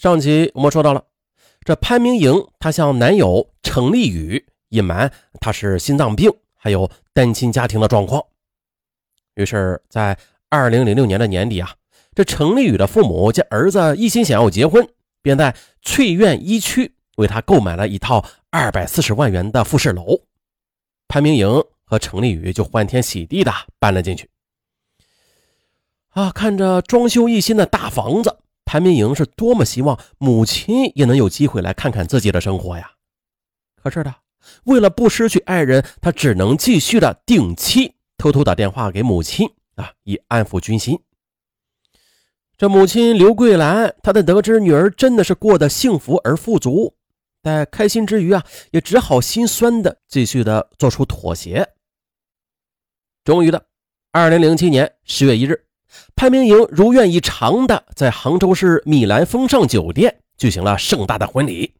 上集我们说到了，这潘明莹她向男友程立宇隐瞒她是心脏病，还有单亲家庭的状况。于是，在二零零六年的年底啊，这程立宇的父母见儿子一心想要结婚，便在翠苑一区为他购买了一套二百四十万元的复式楼。潘明莹和程立宇就欢天喜地的搬了进去。啊，看着装修一新的大房子。潘明莹是多么希望母亲也能有机会来看看自己的生活呀！可是的，为了不失去爱人，他只能继续的定期偷偷打电话给母亲啊，以安抚军心。这母亲刘桂兰，她在得知女儿真的是过得幸福而富足，在开心之余啊，也只好心酸的继续的做出妥协。终于的，二零零七年十月一日。潘明莹如愿以偿的在杭州市米兰风尚酒店举行了盛大的婚礼。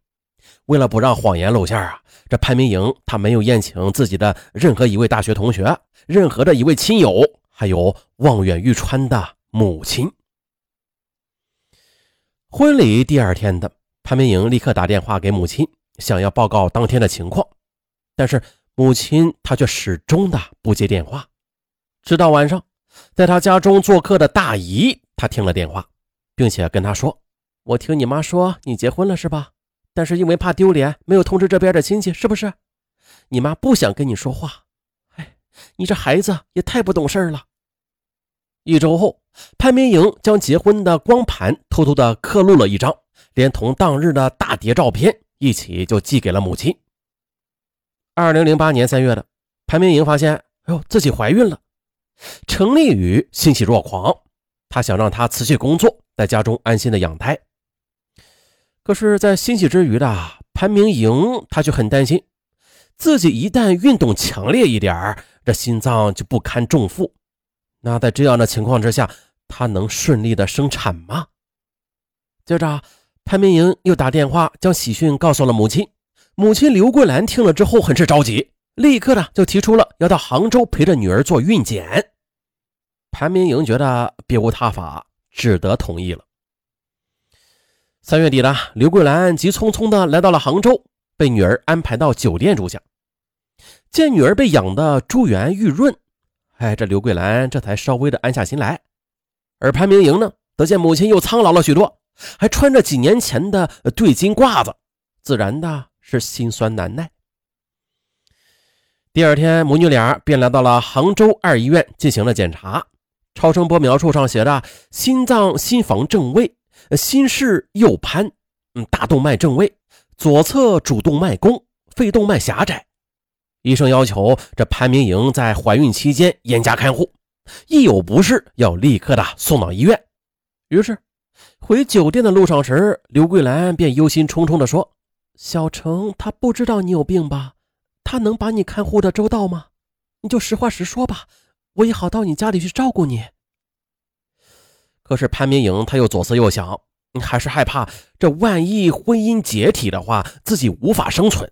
为了不让谎言露馅啊，这潘明莹她没有宴请自己的任何一位大学同学、任何的一位亲友，还有望远欲穿的母亲。婚礼第二天的潘明莹立刻打电话给母亲，想要报告当天的情况，但是母亲她却始终的不接电话，直到晚上。在他家中做客的大姨，他听了电话，并且跟他说：“我听你妈说你结婚了是吧？但是因为怕丢脸，没有通知这边的亲戚，是不是？你妈不想跟你说话。哎，你这孩子也太不懂事了。”一周后，潘明莹将结婚的光盘偷偷的刻录了一张，连同当日的大碟照片一起就寄给了母亲。二零零八年三月的，潘明莹发现，哎呦，自己怀孕了。程立宇欣喜若狂，他想让他辞去工作，在家中安心的养胎。可是，在欣喜之余的潘明莹，他却很担心，自己一旦运动强烈一点这心脏就不堪重负。那在这样的情况之下，他能顺利的生产吗？接着，潘明莹又打电话将喜讯告诉了母亲。母亲刘桂兰听了之后，很是着急。立刻呢，就提出了要到杭州陪着女儿做孕检。潘明莹觉得别无他法，只得同意了。三月底了，刘桂兰急匆匆的来到了杭州，被女儿安排到酒店住下。见女儿被养的珠圆玉润，哎，这刘桂兰这才稍微的安下心来。而潘明莹呢，得见母亲又苍老了许多，还穿着几年前的对襟褂子，自然的是心酸难耐。第二天，母女俩便来到了杭州二医院进行了检查。超声波描述上写着：心脏心房正位，心室右攀，嗯，大动脉正位，左侧主动脉弓，肺动脉狭窄。医生要求这潘明莹在怀孕期间严加看护，一有不适要立刻的送到医院。于是，回酒店的路上时，刘桂兰便忧心忡忡地说：“小程他不知道你有病吧？”他能把你看护的周到吗？你就实话实说吧，我也好到你家里去照顾你。可是潘明莹他又左思右想，还是害怕这万一婚姻解体的话，自己无法生存，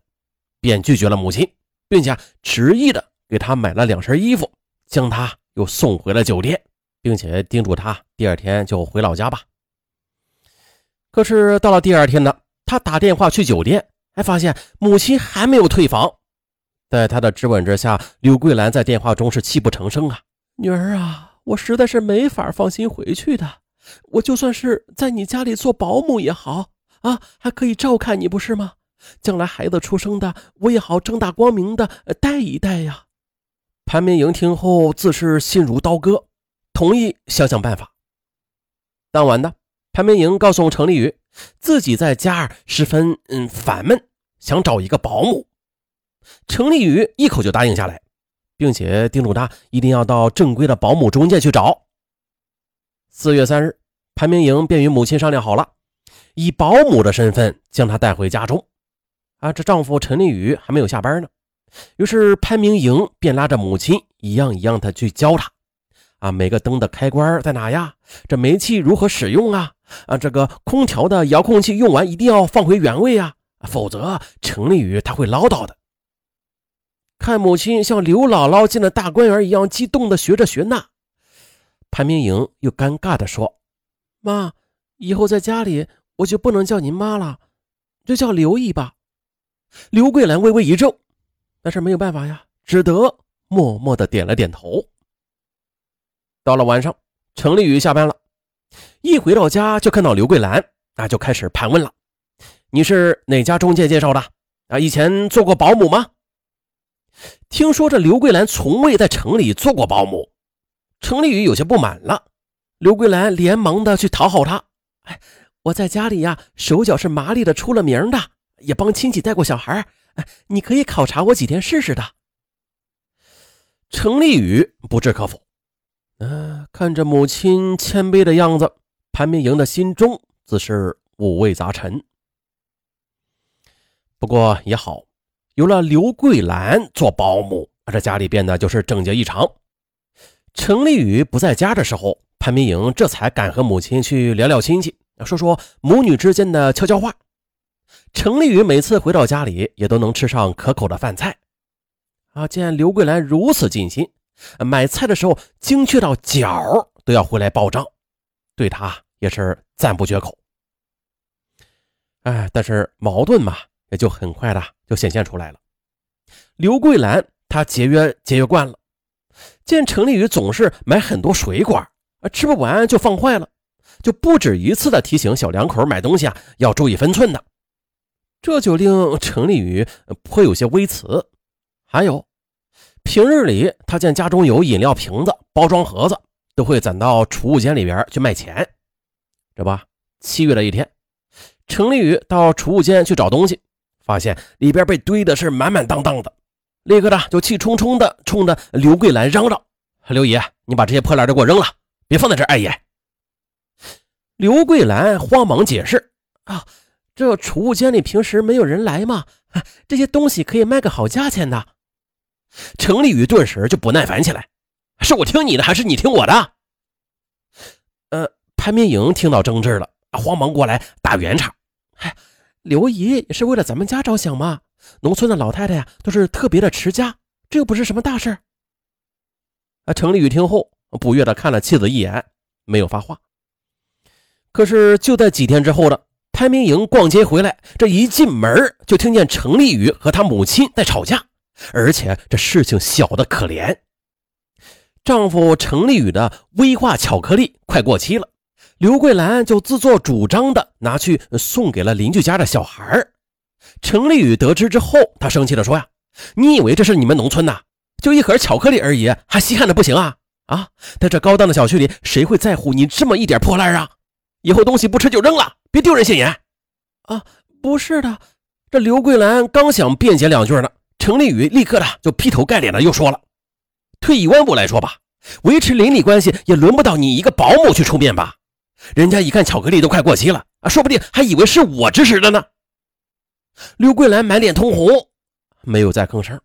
便拒绝了母亲，并且执意的给他买了两身衣服，将他又送回了酒店，并且叮嘱他第二天就回老家吧。可是到了第二天呢，他打电话去酒店，还发现母亲还没有退房。在他的质问之下，刘桂兰在电话中是泣不成声啊！女儿啊，我实在是没法放心回去的。我就算是在你家里做保姆也好啊，还可以照看你，不是吗？将来孩子出生的，我也好正大光明的带一带呀。潘明莹听后自是心如刀割，同意想想办法。当晚的潘明莹告诉程立宇，自己在家十分嗯烦闷，想找一个保姆。程立宇一口就答应下来，并且叮嘱他一定要到正规的保姆中介去找。四月三日，潘明莹便与母亲商量好了，以保姆的身份将她带回家中。啊，这丈夫陈立宇还没有下班呢，于是潘明莹便拉着母亲一样一样的去教他。啊，每个灯的开关在哪呀？这煤气如何使用啊？啊，这个空调的遥控器用完一定要放回原位啊，否则陈立宇他会唠叨的。看母亲像刘姥姥进了大观园一样激动的学着学那，潘明莹又尴尬的说：“妈，以后在家里我就不能叫您妈了，就叫刘姨吧。刘桂兰微微一怔，但是没有办法呀，只得默默的点了点头。到了晚上，程丽宇下班了，一回到家就看到刘桂兰，那就开始盘问了：“你是哪家中介介绍的？啊，以前做过保姆吗？”听说这刘桂兰从未在城里做过保姆，程丽宇有些不满了。刘桂兰连忙的去讨好他：“哎，我在家里呀，手脚是麻利的，出了名的。”也帮亲戚带过小孩哎你可以考察我几天试试的。程立宇不置可否。嗯，看着母亲谦卑的样子，潘明莹的心中自是五味杂陈。不过也好，有了刘桂兰做保姆，这家里变得就是整洁异常。程立宇不在家的时候，潘明莹这才敢和母亲去聊聊亲戚，说说母女之间的悄悄话。程丽宇每次回到家里，也都能吃上可口的饭菜。啊，见刘桂兰如此尽心，买菜的时候精确到角都要回来报账，对她也是赞不绝口。哎，但是矛盾嘛，也就很快的就显现出来了。刘桂兰她节约节约惯了，见程立宇总是买很多水果，啊，吃不完就放坏了，就不止一次的提醒小两口买东西啊要注意分寸的。这就令程立宇颇有些微词。还有，平日里他见家中有饮料瓶子、包装盒子，都会攒到储物间里边去卖钱。这不，七月的一天，程立宇到储物间去找东西，发现里边被堆的是满满当当的，立刻的就气冲冲的冲着刘桂兰嚷嚷：“刘姨，你把这些破烂都给我扔了，别放在这碍眼。”刘桂兰慌忙解释：“啊。”这储物间里平时没有人来吗？这些东西可以卖个好价钱的。程立宇顿时就不耐烦起来：“是我听你的，还是你听我的？”呃，潘明莹听到争执了，慌忙过来打圆场：“嗨，刘姨也是为了咱们家着想嘛。农村的老太太呀，都是特别的持家，这又不是什么大事。”啊，程立宇听后不悦的看了妻子一眼，没有发话。可是就在几天之后呢。潘明莹逛街回来，这一进门就听见程立宇和他母亲在吵架，而且这事情小的可怜。丈夫程立宇的威化巧克力快过期了，刘桂兰就自作主张的拿去送给了邻居家的小孩。程立宇得知之后，他生气的说：“呀，你以为这是你们农村呐？就一盒巧克力而已，还稀罕的不行啊！啊，在这高档的小区里，谁会在乎你这么一点破烂啊？以后东西不吃就扔了。”别丢人现眼，啊，不是的。这刘桂兰刚想辩解两句呢，程立宇立刻的就劈头盖脸的又说了：“退一万步来说吧，维持邻里关系也轮不到你一个保姆去出面吧？人家一看巧克力都快过期了啊，说不定还以为是我指使的呢。”刘桂兰满脸通红，没有再吭声。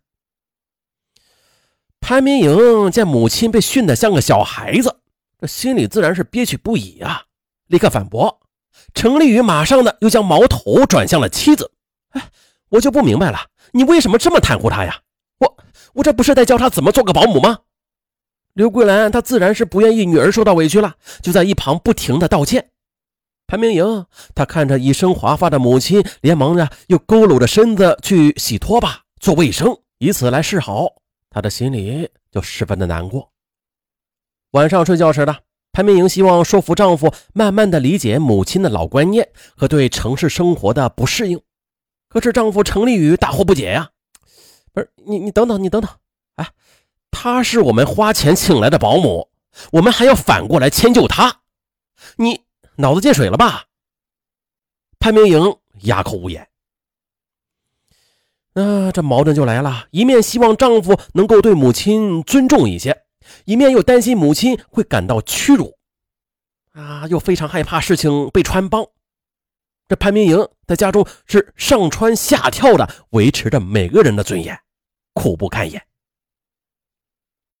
潘明莹见母亲被训得像个小孩子，这心里自然是憋屈不已啊，立刻反驳。程立宇马上的又将矛头转向了妻子，哎，我就不明白了，你为什么这么袒护他呀？我我这不是在教他怎么做个保姆吗？刘桂兰她自然是不愿意女儿受到委屈了，就在一旁不停的道歉。潘明莹她看着一身华发的母亲，连忙的又佝偻着身子去洗拖把、做卫生，以此来示好，她的心里就十分的难过。晚上睡觉时呢。潘明莹希望说服丈夫，慢慢的理解母亲的老观念和对城市生活的不适应。可是丈夫程立宇大惑不解呀，不是你你等等你等等，哎，她是我们花钱请来的保姆，我们还要反过来迁就她，你脑子进水了吧？潘明莹哑口无言。那这矛盾就来了，一面希望丈夫能够对母亲尊重一些。一面又担心母亲会感到屈辱，啊，又非常害怕事情被穿帮。这潘明莹在家中是上蹿下跳的维持着每个人的尊严，苦不堪言。